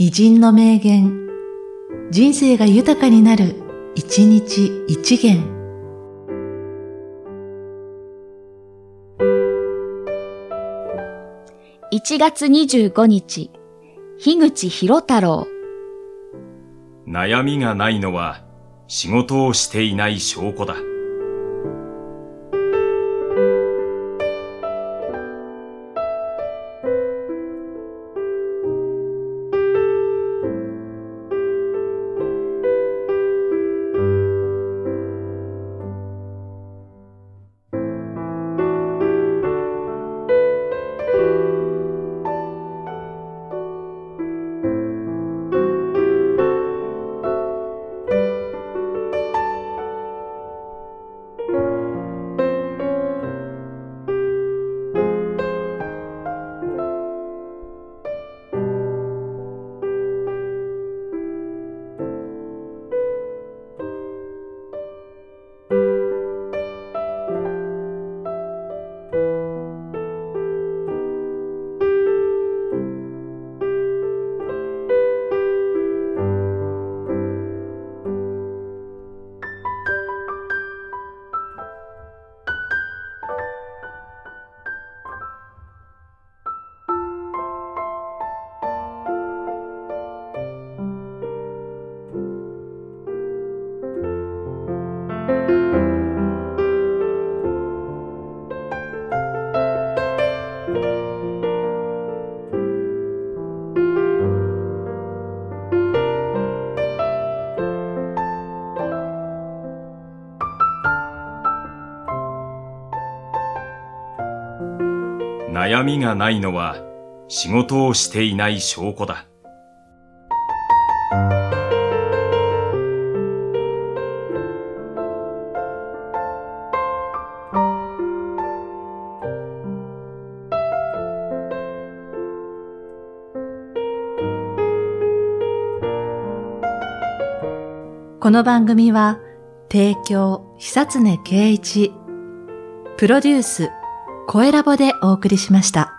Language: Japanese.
偉人の名言、人生が豊かになる、一日一元。1月25日、樋口博太郎。悩みがないのは仕事をしていない証拠だ。悩みがないのは仕事をしていない証拠だ。この番組は、提供、久常圭一、プロデュース、声ラボでお送りしました。